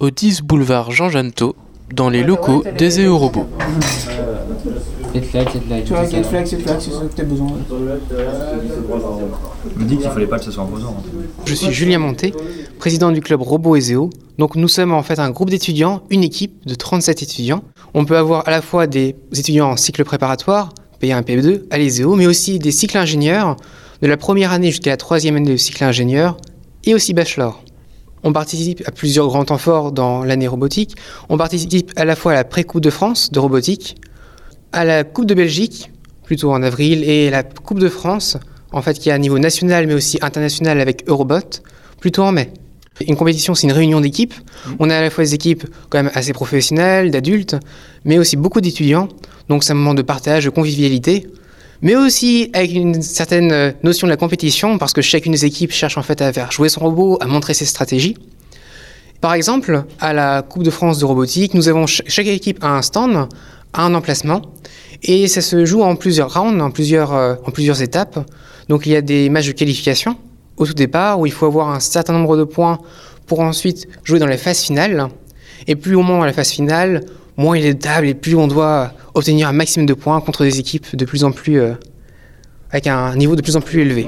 au 10 boulevard Jean Janto, dans les locaux des flag. Tu vois, c'est que t'as besoin. Je me dis qu'il fallait pas que ce soit imposant. Je suis Julien Monté, président du club Robo Ezeo. Donc nous sommes en fait un groupe d'étudiants, une équipe de 37 étudiants. On peut avoir à la fois des étudiants en cycle préparatoire, P1 P2, à l'Ezeo, mais aussi des cycles ingénieurs, de la première année jusqu'à la troisième année de cycle ingénieur, et aussi bachelor. On participe à plusieurs grands temps forts dans l'année robotique. On participe à la fois à la pré-coupe de France de robotique, à la Coupe de Belgique, plutôt en avril, et la Coupe de France, en fait, qui est à niveau national mais aussi international avec Eurobot, plutôt en mai. Une compétition, c'est une réunion d'équipes. On a à la fois des équipes quand même assez professionnelles, d'adultes, mais aussi beaucoup d'étudiants. Donc c'est un moment de partage, de convivialité, mais aussi avec une certaine euh, notion de la compétition, parce que chacune des équipes cherche en fait à faire jouer son robot, à montrer ses stratégies. Par exemple, à la Coupe de France de robotique, nous avons ch- chaque équipe a un stand, a un emplacement, et ça se joue en plusieurs rounds, en plusieurs, euh, en plusieurs étapes. Donc il y a des matchs de qualification au tout départ où il faut avoir un certain nombre de points pour ensuite jouer dans les phases finales. Et plus on monte à la phase finale, moins il est de tables et plus on doit obtenir un maximum de points contre des équipes de plus en plus euh, avec un niveau de plus en plus élevé.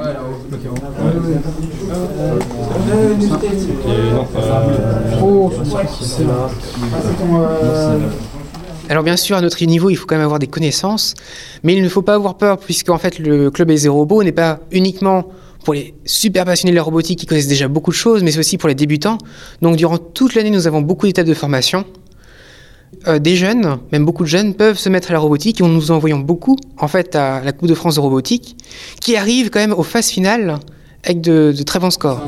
Alors bien sûr, à notre niveau, il faut quand même avoir des connaissances, mais il ne faut pas avoir peur, puisque en fait, le club des robots n'est pas uniquement pour les super passionnés de la robotique qui connaissent déjà beaucoup de choses, mais c'est aussi pour les débutants. Donc durant toute l'année, nous avons beaucoup d'étapes de formation. Euh, des jeunes, même beaucoup de jeunes, peuvent se mettre à la robotique et nous en voyons beaucoup, en fait, à la Coupe de France de robotique, qui arrivent quand même aux phases finales avec de, très bons scores.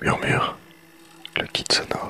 Murmure, le kit sonore.